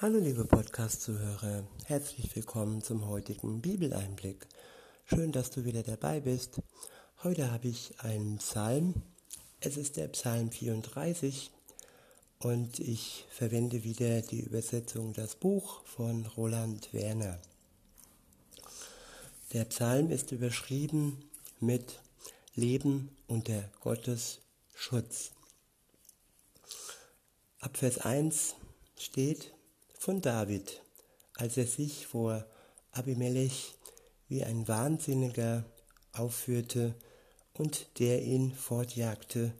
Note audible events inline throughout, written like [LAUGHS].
Hallo liebe Podcast-Zuhörer, herzlich willkommen zum heutigen Bibeleinblick. Schön, dass du wieder dabei bist. Heute habe ich einen Psalm. Es ist der Psalm 34 und ich verwende wieder die Übersetzung Das Buch von Roland Werner. Der Psalm ist überschrieben mit Leben unter Gottes Schutz. Ab Vers 1 steht von David, als er sich vor Abimelech wie ein Wahnsinniger aufführte und der ihn fortjagte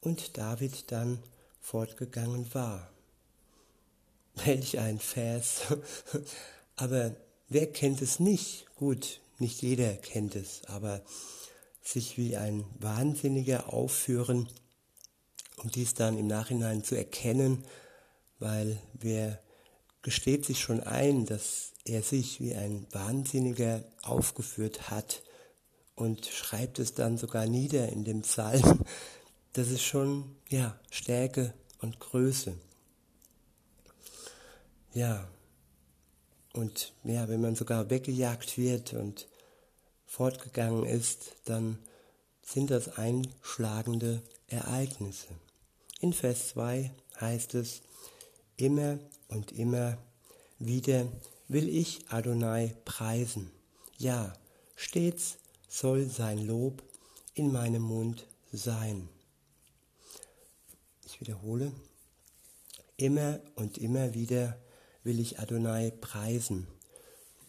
und David dann fortgegangen war. Welch ein Vers. [LAUGHS] aber wer kennt es nicht? Gut, nicht jeder kennt es, aber sich wie ein Wahnsinniger aufführen, um dies dann im Nachhinein zu erkennen, weil wer gesteht sich schon ein, dass er sich wie ein Wahnsinniger aufgeführt hat und schreibt es dann sogar nieder in dem Psalm. Das ist schon, ja, Stärke und Größe. Ja, und ja, wenn man sogar weggejagt wird und fortgegangen ist, dann sind das einschlagende Ereignisse. In Vers 2 heißt es, immer und immer wieder will ich Adonai preisen. Ja, stets soll sein Lob in meinem Mund sein. Ich wiederhole, immer und immer wieder will ich Adonai preisen.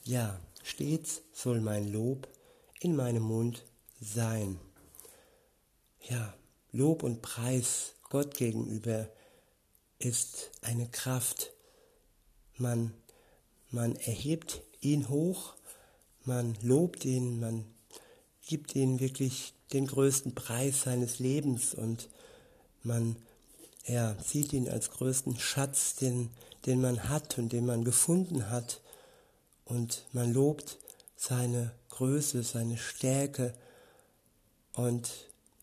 Ja, stets soll mein Lob in meinem Mund sein. Ja, Lob und Preis Gott gegenüber ist eine Kraft. Man, man erhebt ihn hoch, man lobt ihn, man gibt ihm wirklich den größten Preis seines Lebens und man ja, sieht ihn als größten Schatz, den, den man hat und den man gefunden hat. Und man lobt seine Größe, seine Stärke. Und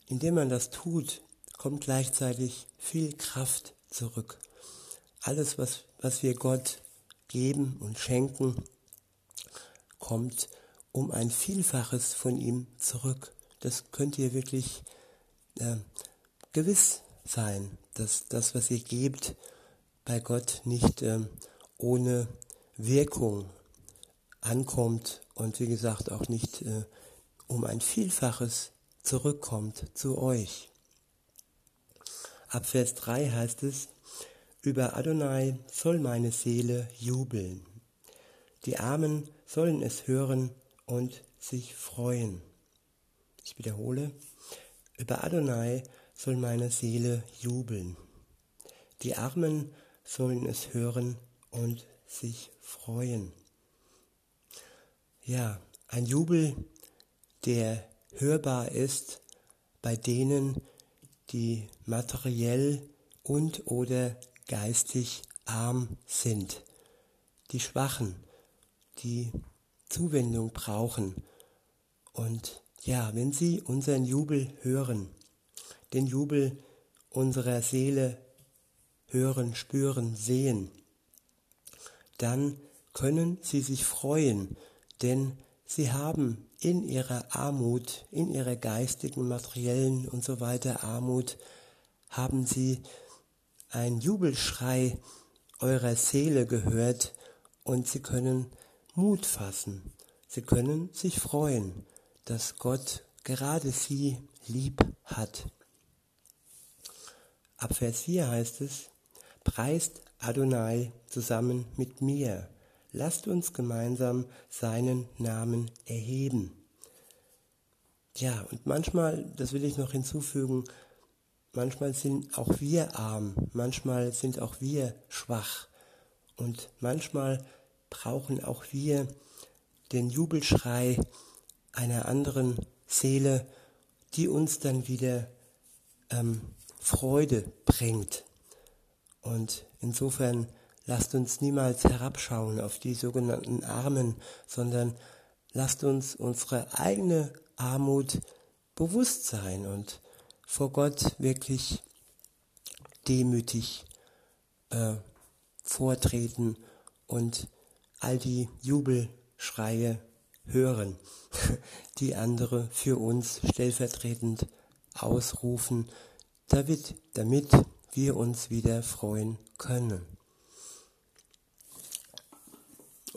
indem man das tut, kommt gleichzeitig viel Kraft zurück. Alles, was, was wir Gott geben und schenken, kommt um ein Vielfaches von ihm zurück. Das könnt ihr wirklich äh, gewiss sein, dass das, was ihr gebt, bei Gott nicht äh, ohne Wirkung ankommt und wie gesagt auch nicht äh, um ein Vielfaches zurückkommt zu euch. Ab Vers 3 heißt es, über Adonai soll meine Seele jubeln. Die Armen sollen es hören und sich freuen. Ich wiederhole, über Adonai soll meine Seele jubeln. Die Armen sollen es hören und sich freuen. Ja, ein Jubel, der hörbar ist bei denen, die materiell und oder geistig arm sind, die Schwachen, die Zuwendung brauchen. Und ja, wenn sie unseren Jubel hören, den Jubel unserer Seele hören, spüren, sehen, dann können sie sich freuen, denn sie haben in ihrer Armut, in ihrer geistigen, materiellen und so weiter Armut, haben sie ein Jubelschrei eurer Seele gehört und sie können Mut fassen. Sie können sich freuen, dass Gott gerade sie lieb hat. Ab Vers 4 heißt es, preist Adonai zusammen mit mir lasst uns gemeinsam seinen Namen erheben. Ja, und manchmal, das will ich noch hinzufügen, manchmal sind auch wir arm, manchmal sind auch wir schwach und manchmal brauchen auch wir den Jubelschrei einer anderen Seele, die uns dann wieder ähm, Freude bringt. Und insofern Lasst uns niemals herabschauen auf die sogenannten Armen, sondern lasst uns unsere eigene Armut bewusst sein und vor Gott wirklich demütig äh, vortreten und all die Jubelschreie hören, [LAUGHS] die andere für uns stellvertretend ausrufen, damit, damit wir uns wieder freuen können.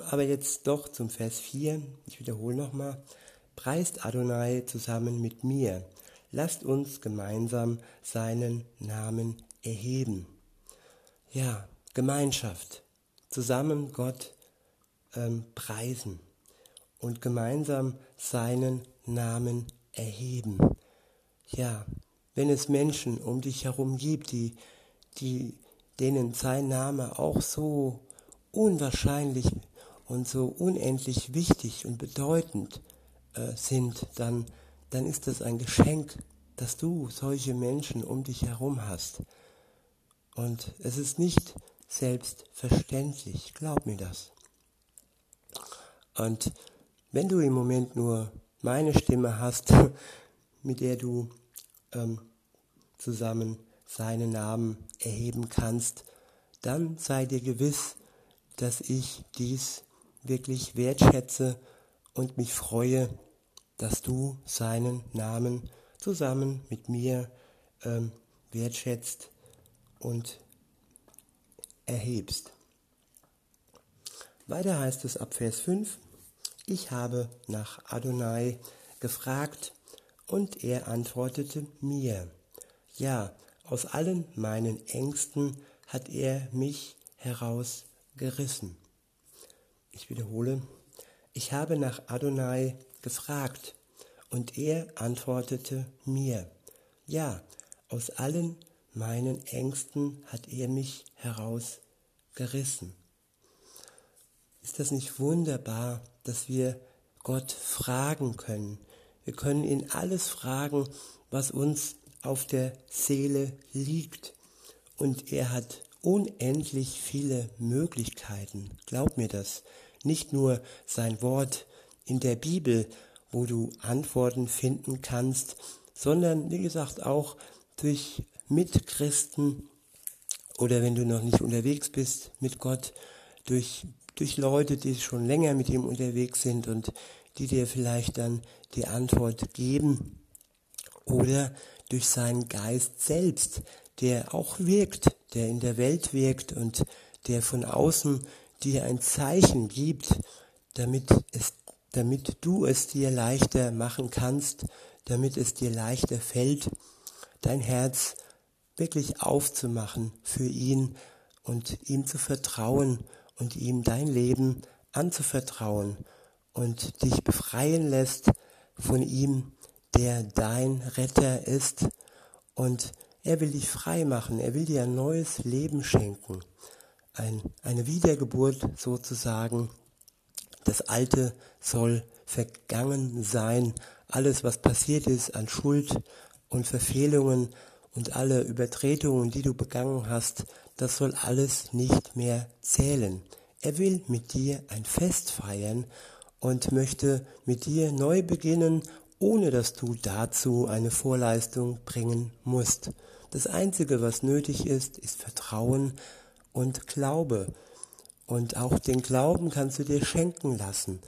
Aber jetzt doch zum Vers 4, ich wiederhole nochmal, preist Adonai zusammen mit mir, lasst uns gemeinsam seinen Namen erheben. Ja, Gemeinschaft, zusammen Gott ähm, preisen und gemeinsam seinen Namen erheben. Ja, wenn es Menschen um dich herum gibt, die, die, denen sein Name auch so unwahrscheinlich und so unendlich wichtig und bedeutend äh, sind, dann, dann ist das ein Geschenk, dass du solche Menschen um dich herum hast. Und es ist nicht selbstverständlich, glaub mir das. Und wenn du im Moment nur meine Stimme hast, [LAUGHS] mit der du ähm, zusammen seinen Namen erheben kannst, dann sei dir gewiss, dass ich dies wirklich wertschätze und mich freue, dass du seinen Namen zusammen mit mir ähm, wertschätzt und erhebst. Weiter heißt es ab Vers 5, ich habe nach Adonai gefragt und er antwortete mir, ja, aus allen meinen Ängsten hat er mich herausgerissen. Ich wiederhole, ich habe nach Adonai gefragt und er antwortete mir, ja, aus allen meinen Ängsten hat er mich herausgerissen. Ist das nicht wunderbar, dass wir Gott fragen können? Wir können ihn alles fragen, was uns auf der Seele liegt. Und er hat unendlich viele Möglichkeiten. Glaub mir das. Nicht nur sein Wort in der Bibel, wo du Antworten finden kannst, sondern wie gesagt auch durch Mitchristen oder wenn du noch nicht unterwegs bist mit Gott, durch, durch Leute, die schon länger mit ihm unterwegs sind und die dir vielleicht dann die Antwort geben oder durch seinen Geist selbst, der auch wirkt, der in der Welt wirkt und der von außen dir ein Zeichen gibt, damit es, damit du es dir leichter machen kannst, damit es dir leichter fällt, dein Herz wirklich aufzumachen für ihn und ihm zu vertrauen und ihm dein Leben anzuvertrauen und dich befreien lässt von ihm, der dein Retter ist. Und er will dich frei machen, er will dir ein neues Leben schenken, ein, eine Wiedergeburt sozusagen. Das Alte soll vergangen sein, alles was passiert ist an Schuld und Verfehlungen und alle Übertretungen, die du begangen hast, das soll alles nicht mehr zählen. Er will mit dir ein Fest feiern und möchte mit dir neu beginnen, ohne dass du dazu eine Vorleistung bringen musst. Das Einzige, was nötig ist, ist Vertrauen und Glaube. Und auch den Glauben kannst du dir schenken lassen.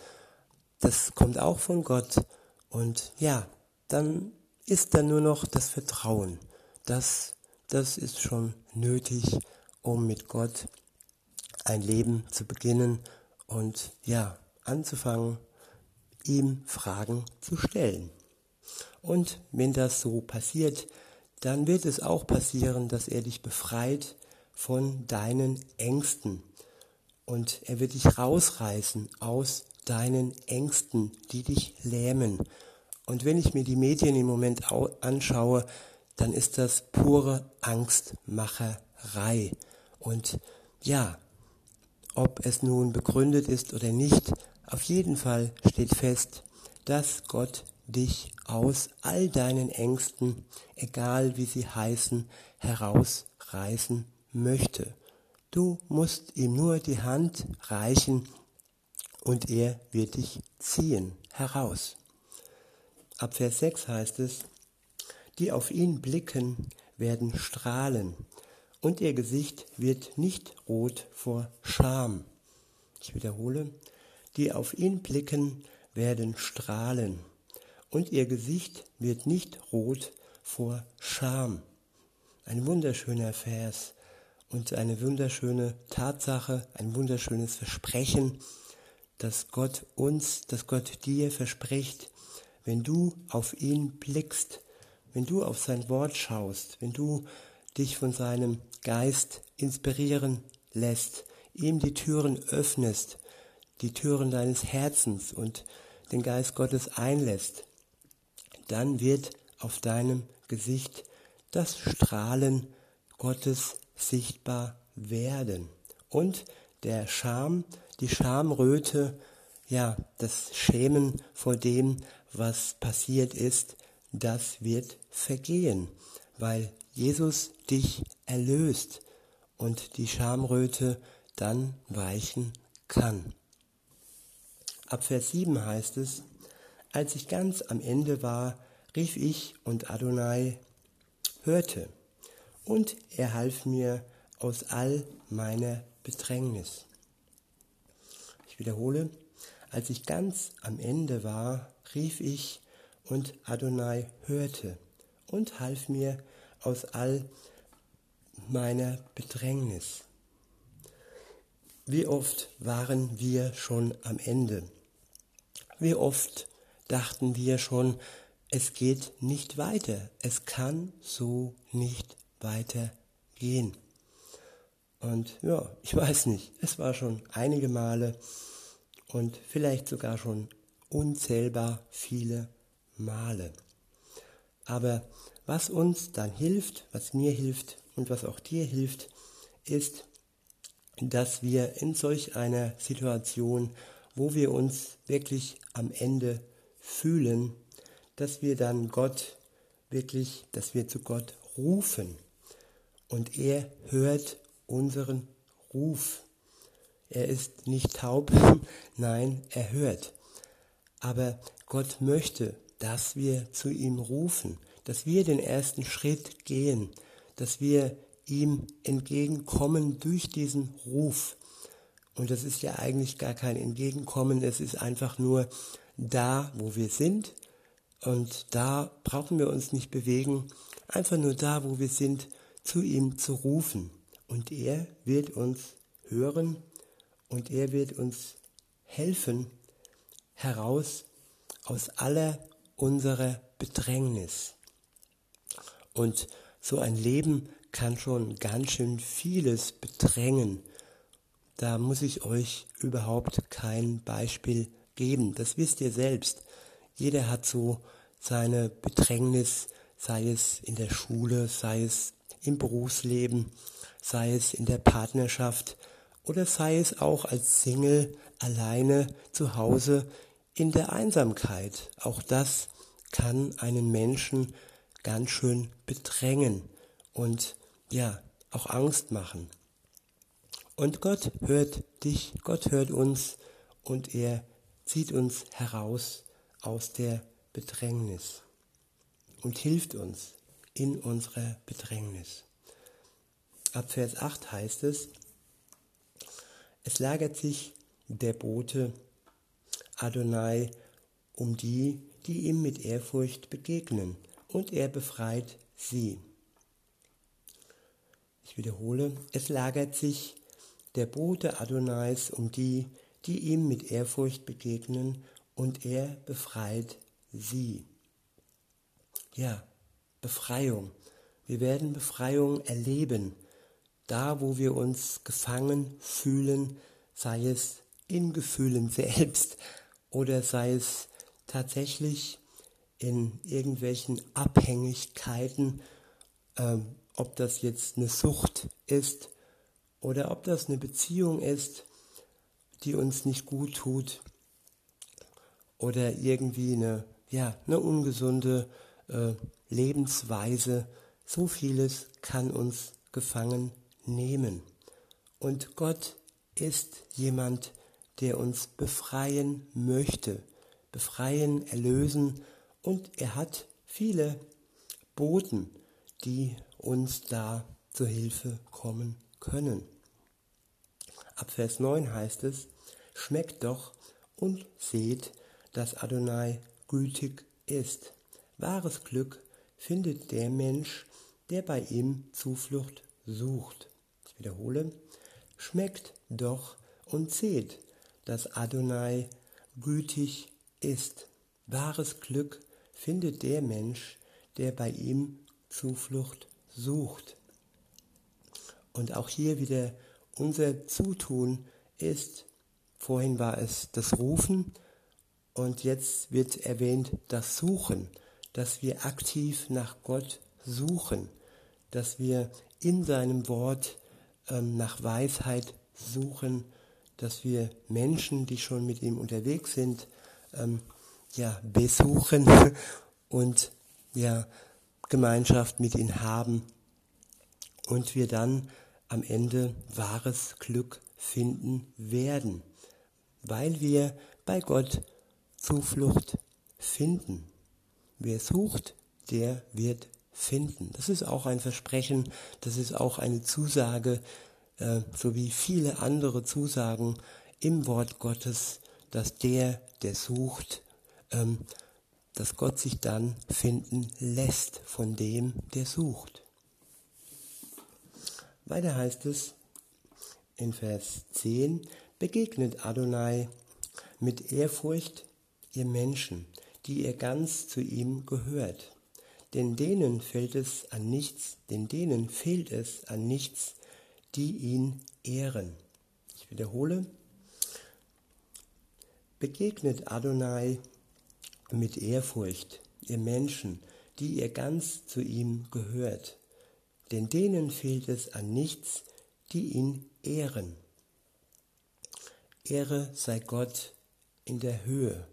Das kommt auch von Gott. Und ja, dann ist da nur noch das Vertrauen das, das ist schon nötig, um mit Gott ein Leben zu beginnen und ja, anzufangen, ihm Fragen zu stellen. Und wenn das so passiert, dann wird es auch passieren, dass er dich befreit von deinen Ängsten. Und er wird dich rausreißen aus deinen Ängsten, die dich lähmen. Und wenn ich mir die Medien im Moment anschaue, dann ist das pure Angstmacherei. Und ja, ob es nun begründet ist oder nicht, auf jeden Fall steht fest, dass Gott dich aus all deinen Ängsten, egal wie sie heißen, herausreißen möchte. Du musst ihm nur die Hand reichen und er wird dich ziehen heraus. Ab Vers 6 heißt es, die auf ihn blicken, werden strahlen und ihr Gesicht wird nicht rot vor Scham. Ich wiederhole, die auf ihn blicken, werden strahlen, und ihr Gesicht wird nicht rot vor Scham. Ein wunderschöner Vers und eine wunderschöne Tatsache, ein wunderschönes Versprechen, dass Gott uns, dass Gott dir verspricht, wenn du auf ihn blickst, wenn du auf sein Wort schaust, wenn du dich von seinem Geist inspirieren lässt, ihm die Türen öffnest, die Türen deines Herzens und den Geist Gottes einlässt, dann wird auf deinem Gesicht das Strahlen Gottes sichtbar werden. Und der Scham, die Schamröte, ja, das Schämen vor dem, was passiert ist, das wird vergehen, weil Jesus dich erlöst und die Schamröte dann weichen kann. Ab Vers 7 heißt es, als ich ganz am Ende war, rief ich und Adonai hörte, und er half mir aus all meiner Bedrängnis. Ich wiederhole, als ich ganz am Ende war, rief ich und Adonai hörte und half mir aus all meiner Bedrängnis. Wie oft waren wir schon am Ende? Wie oft dachten wir schon, es geht nicht weiter, es kann so nicht weitergehen. Und ja, ich weiß nicht, es war schon einige Male und vielleicht sogar schon unzählbar viele Male. Aber was uns dann hilft, was mir hilft und was auch dir hilft, ist, dass wir in solch einer Situation wo wir uns wirklich am Ende fühlen, dass wir dann Gott wirklich, dass wir zu Gott rufen und er hört unseren Ruf. Er ist nicht taub, [LAUGHS] nein, er hört. Aber Gott möchte, dass wir zu ihm rufen, dass wir den ersten Schritt gehen, dass wir ihm entgegenkommen durch diesen Ruf. Und das ist ja eigentlich gar kein Entgegenkommen, es ist einfach nur da, wo wir sind. Und da brauchen wir uns nicht bewegen, einfach nur da, wo wir sind, zu ihm zu rufen. Und er wird uns hören und er wird uns helfen heraus aus aller unserer Bedrängnis. Und so ein Leben kann schon ganz schön vieles bedrängen da muss ich euch überhaupt kein Beispiel geben. Das wisst ihr selbst. Jeder hat so seine Bedrängnis, sei es in der Schule, sei es im Berufsleben, sei es in der Partnerschaft oder sei es auch als Single alleine zu Hause in der Einsamkeit. Auch das kann einen Menschen ganz schön bedrängen und ja, auch Angst machen. Und Gott hört dich, Gott hört uns und er zieht uns heraus aus der Bedrängnis und hilft uns in unserer Bedrängnis. Ab Vers 8 heißt es, es lagert sich der Bote Adonai um die, die ihm mit Ehrfurcht begegnen, und er befreit sie. Ich wiederhole, es lagert sich der Bote Adonais um die, die ihm mit Ehrfurcht begegnen, und er befreit sie. Ja, Befreiung. Wir werden Befreiung erleben, da wo wir uns gefangen fühlen, sei es in Gefühlen [LAUGHS] selbst oder sei es tatsächlich in irgendwelchen Abhängigkeiten, äh, ob das jetzt eine Sucht ist oder ob das eine Beziehung ist, die uns nicht gut tut oder irgendwie eine, ja, eine ungesunde äh, Lebensweise. So vieles kann uns gefangen nehmen. Und Gott ist jemand, der uns befreien möchte, befreien, erlösen und er hat viele Boten, die uns da zur Hilfe kommen können. Ab Vers 9 heißt es, schmeckt doch und seht, dass Adonai gütig ist. Wahres Glück findet der Mensch, der bei ihm Zuflucht sucht. Ich wiederhole, schmeckt doch und seht, dass Adonai gütig ist. Wahres Glück findet der Mensch, der bei ihm Zuflucht sucht. Und auch hier wieder unser Zutun ist, vorhin war es das Rufen und jetzt wird erwähnt das Suchen, dass wir aktiv nach Gott suchen, dass wir in seinem Wort ähm, nach Weisheit suchen, dass wir Menschen, die schon mit ihm unterwegs sind, ähm, ja, besuchen [LAUGHS] und ja, Gemeinschaft mit ihm haben und wir dann am Ende wahres Glück finden werden, weil wir bei Gott Zuflucht finden. Wer sucht, der wird finden. Das ist auch ein Versprechen, das ist auch eine Zusage, äh, so wie viele andere Zusagen im Wort Gottes, dass der, der sucht, ähm, dass Gott sich dann finden lässt von dem, der sucht. Weiter heißt es in Vers 10, begegnet Adonai mit Ehrfurcht ihr Menschen, die ihr ganz zu ihm gehört. Denn denen fällt es an nichts, denn denen fehlt es an nichts, die ihn ehren. Ich wiederhole, begegnet Adonai mit Ehrfurcht, ihr Menschen, die ihr ganz zu ihm gehört denn denen fehlt es an nichts, die ihn ehren. Ehre sei Gott in der Höhe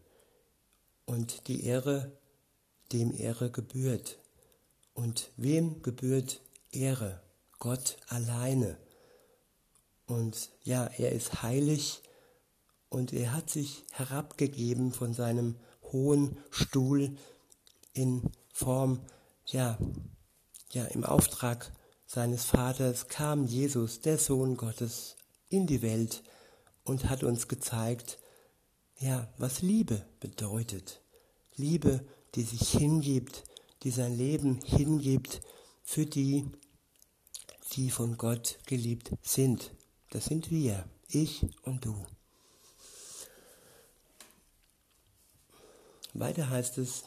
und die Ehre, dem Ehre gebührt. Und wem gebührt Ehre? Gott alleine. Und ja, er ist heilig und er hat sich herabgegeben von seinem hohen Stuhl in Form ja, ja, im Auftrag seines Vaters kam Jesus, der Sohn Gottes, in die Welt und hat uns gezeigt, ja, was Liebe bedeutet. Liebe, die sich hingibt, die sein Leben hingibt für die, die von Gott geliebt sind. Das sind wir, ich und du. Weiter heißt es,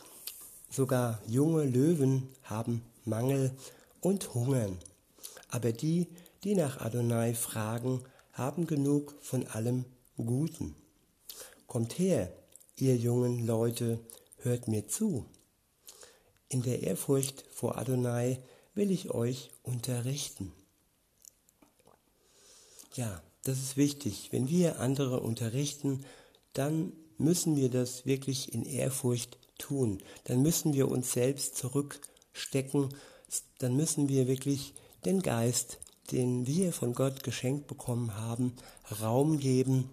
sogar junge Löwen haben Mangel und Hungern. Aber die, die nach Adonai fragen, haben genug von allem Guten. Kommt her, ihr jungen Leute, hört mir zu. In der Ehrfurcht vor Adonai will ich euch unterrichten. Ja, das ist wichtig. Wenn wir andere unterrichten, dann müssen wir das wirklich in Ehrfurcht tun. Dann müssen wir uns selbst zurück stecken, dann müssen wir wirklich den Geist, den wir von Gott geschenkt bekommen haben, Raum geben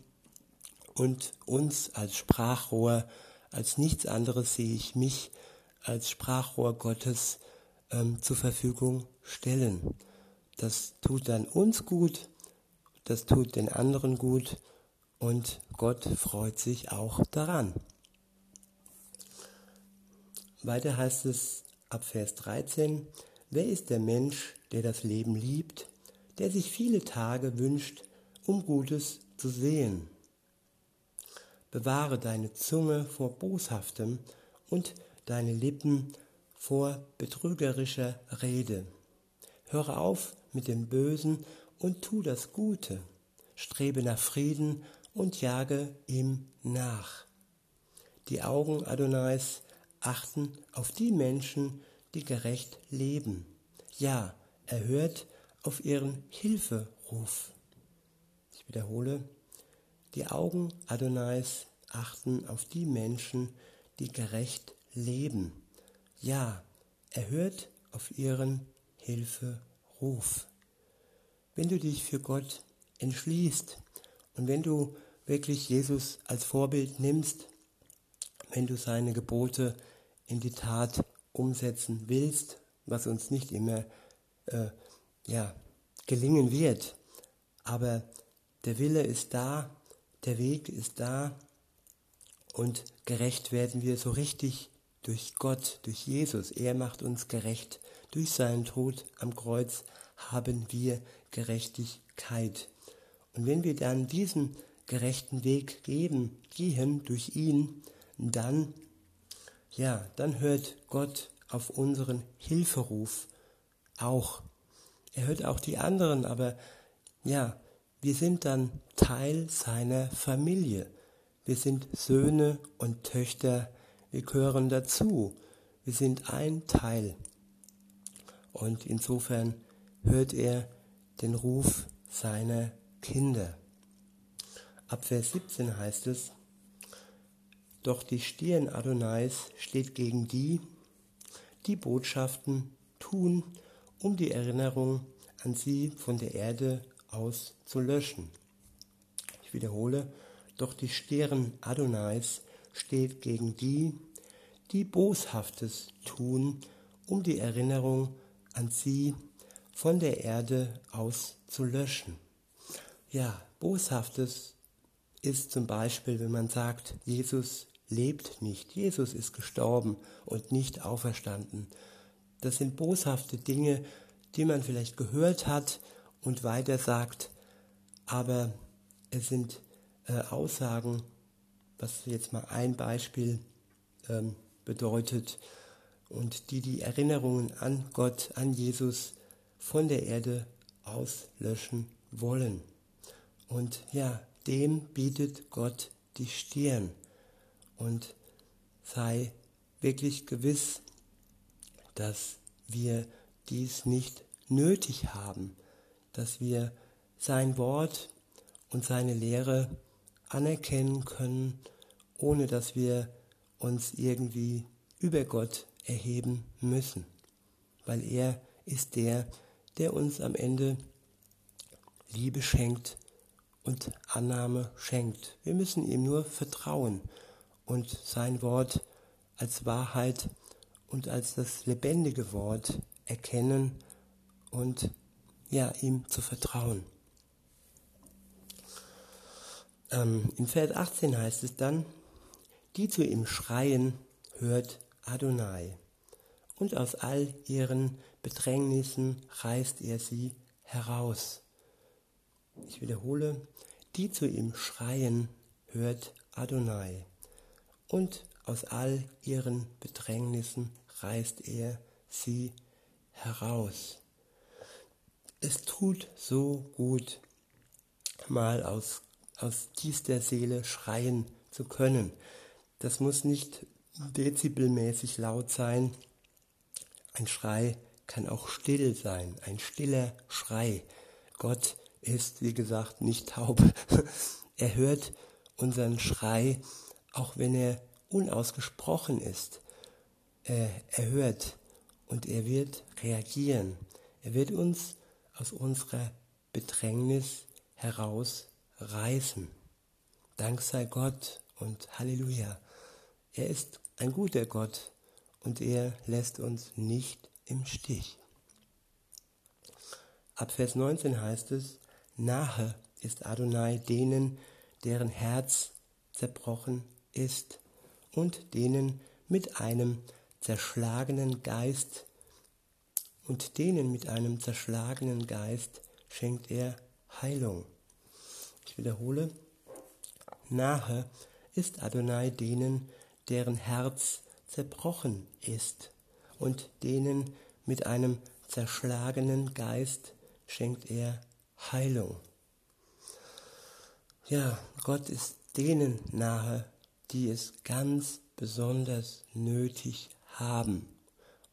und uns als Sprachrohr, als nichts anderes sehe ich mich als Sprachrohr Gottes ähm, zur Verfügung stellen. Das tut dann uns gut, das tut den anderen gut und Gott freut sich auch daran. Weiter heißt es ab Vers 13, wer ist der Mensch, der das Leben liebt, der sich viele Tage wünscht, um Gutes zu sehen? Bewahre deine Zunge vor Boshaftem und deine Lippen vor betrügerischer Rede. Höre auf mit dem Bösen und tu das Gute. Strebe nach Frieden und jage ihm nach. Die Augen Adonais achten auf die Menschen, die gerecht leben. Ja, er hört auf ihren Hilferuf. Ich wiederhole, die Augen Adonais achten auf die Menschen, die gerecht leben. Ja, er hört auf ihren Hilferuf. Wenn du dich für Gott entschließt und wenn du wirklich Jesus als Vorbild nimmst, wenn du seine Gebote in die Tat umsetzen willst, was uns nicht immer äh, ja, gelingen wird. Aber der Wille ist da, der Weg ist da und gerecht werden wir so richtig durch Gott, durch Jesus. Er macht uns gerecht. Durch seinen Tod am Kreuz haben wir Gerechtigkeit. Und wenn wir dann diesen gerechten Weg geben, gehen durch ihn, dann, ja, dann hört Gott auf unseren Hilferuf auch. Er hört auch die anderen, aber ja, wir sind dann Teil seiner Familie. Wir sind Söhne und Töchter, wir gehören dazu. Wir sind ein Teil. Und insofern hört er den Ruf seiner Kinder. Ab Vers 17 heißt es, Doch die Stirn Adonais steht gegen die, die Botschaften tun, um die Erinnerung an sie von der Erde aus zu löschen. Ich wiederhole, doch die Stirn Adonais steht gegen die, die Boshaftes tun, um die Erinnerung an sie von der Erde aus zu löschen. Ja, Boshaftes ist zum Beispiel, wenn man sagt, Jesus lebt nicht, Jesus ist gestorben und nicht auferstanden. Das sind boshafte Dinge, die man vielleicht gehört hat und weiter sagt, aber es sind äh, Aussagen, was jetzt mal ein Beispiel ähm, bedeutet, und die die Erinnerungen an Gott, an Jesus von der Erde auslöschen wollen. Und ja, dem bietet Gott die Stirn und sei wirklich gewiss, dass wir dies nicht nötig haben, dass wir sein Wort und seine Lehre anerkennen können, ohne dass wir uns irgendwie über Gott erheben müssen, weil er ist der, der uns am Ende Liebe schenkt und Annahme schenkt. Wir müssen ihm nur vertrauen und sein Wort als Wahrheit und als das lebendige Wort erkennen und ja, ihm zu vertrauen. Ähm, in Vers 18 heißt es dann, die zu ihm schreien, hört Adonai. Und aus all ihren Bedrängnissen reißt er sie heraus. Ich wiederhole, die zu ihm schreien, hört Adonai. Und aus all ihren Bedrängnissen reißt er sie heraus. Es tut so gut, mal aus, aus tiefster Seele schreien zu können. Das muss nicht dezibelmäßig laut sein. Ein Schrei kann auch still sein, ein stiller Schrei. Gott ist, wie gesagt, nicht taub. [LAUGHS] er hört unseren Schrei, auch wenn er unausgesprochen ist. Er, er hört und er wird reagieren. Er wird uns aus unserer Bedrängnis herausreißen. Dank sei Gott und Halleluja. Er ist ein guter Gott und er lässt uns nicht im Stich. Ab Vers 19 heißt es, nahe ist Adonai denen, deren Herz zerbrochen ist und denen mit einem zerschlagenen Geist und denen mit einem zerschlagenen Geist schenkt er Heilung. Ich wiederhole, nahe ist Adonai denen, deren Herz zerbrochen ist, und denen mit einem zerschlagenen Geist schenkt er Heilung. Ja, Gott ist denen nahe, die es ganz besonders nötig haben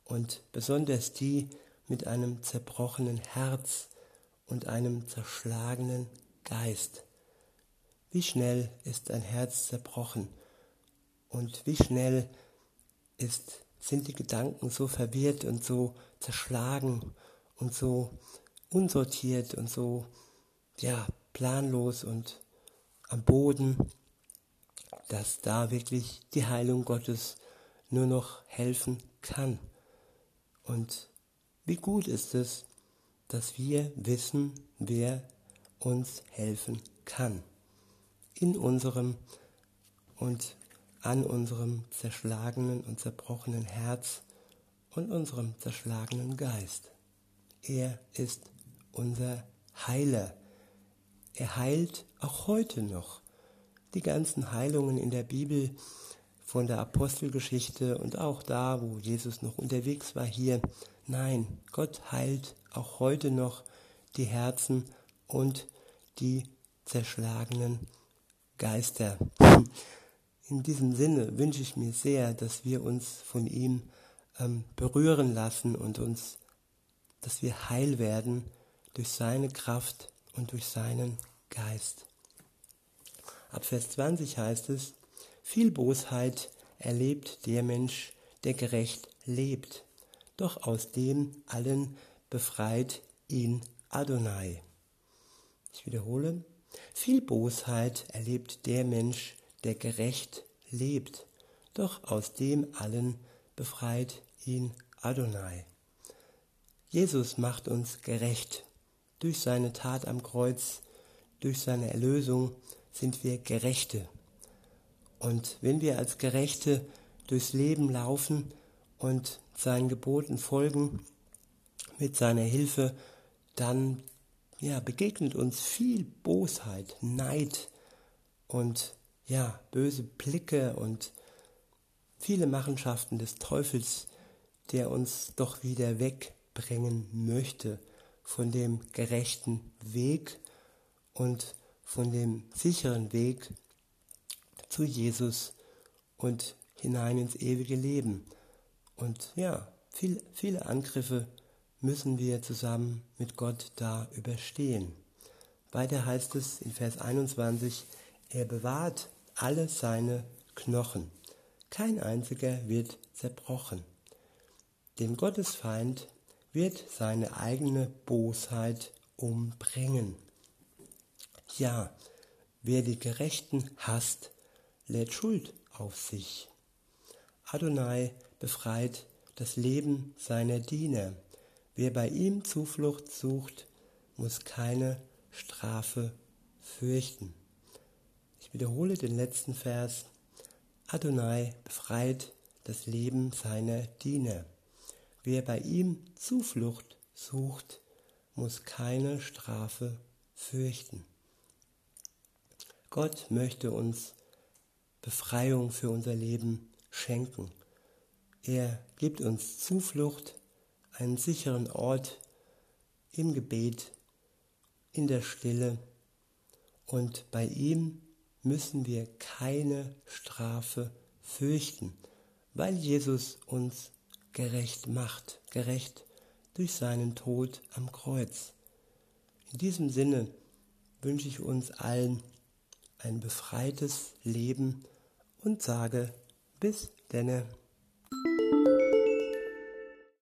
und besonders die mit einem zerbrochenen Herz und einem zerschlagenen Geist. Wie schnell ist ein Herz zerbrochen und wie schnell ist, sind die Gedanken so verwirrt und so zerschlagen und so unsortiert und so ja, planlos und am Boden, dass da wirklich die Heilung Gottes nur noch helfen kann. Und wie gut ist es, dass wir wissen, wer uns helfen kann. In unserem und an unserem zerschlagenen und zerbrochenen Herz und unserem zerschlagenen Geist. Er ist unser Heiler. Er heilt auch heute noch. Die ganzen Heilungen in der Bibel von der Apostelgeschichte und auch da, wo Jesus noch unterwegs war hier. Nein, Gott heilt auch heute noch die Herzen und die zerschlagenen Geister. In diesem Sinne wünsche ich mir sehr, dass wir uns von ihm ähm, berühren lassen und uns, dass wir heil werden durch seine Kraft und durch seinen Geist. Ab Vers 20 heißt es, viel Bosheit erlebt der Mensch, der gerecht lebt, doch aus dem allen befreit ihn Adonai. Ich wiederhole, viel Bosheit erlebt der Mensch, der gerecht lebt, doch aus dem allen befreit ihn Adonai. Jesus macht uns gerecht. Durch seine Tat am Kreuz, durch seine Erlösung sind wir Gerechte. Und wenn wir als Gerechte durchs Leben laufen und seinen Geboten folgen, mit seiner Hilfe, dann ja, begegnet uns viel Bosheit, Neid und ja, böse Blicke und viele Machenschaften des Teufels, der uns doch wieder wegbringen möchte von dem gerechten Weg und von dem sicheren Weg zu Jesus und hinein ins ewige Leben. Und ja, viel, viele Angriffe müssen wir zusammen mit Gott da überstehen. Weiter heißt es in Vers 21, er bewahrt alle seine Knochen. Kein einziger wird zerbrochen. Den Gottesfeind wird seine eigene Bosheit umbringen. Ja, wer die Gerechten hasst, lädt Schuld auf sich. Adonai befreit das Leben seiner Diener. Wer bei ihm Zuflucht sucht, muss keine Strafe fürchten. Ich wiederhole den letzten Vers. Adonai befreit das Leben seiner Diener. Wer bei ihm Zuflucht sucht, muss keine Strafe fürchten. Gott möchte uns Befreiung für unser Leben schenken. Er gibt uns Zuflucht, einen sicheren Ort im Gebet, in der Stille und bei ihm müssen wir keine Strafe fürchten, weil Jesus uns gerecht macht, gerecht durch seinen Tod am Kreuz. In diesem Sinne wünsche ich uns allen ein befreites Leben und sage bis denne.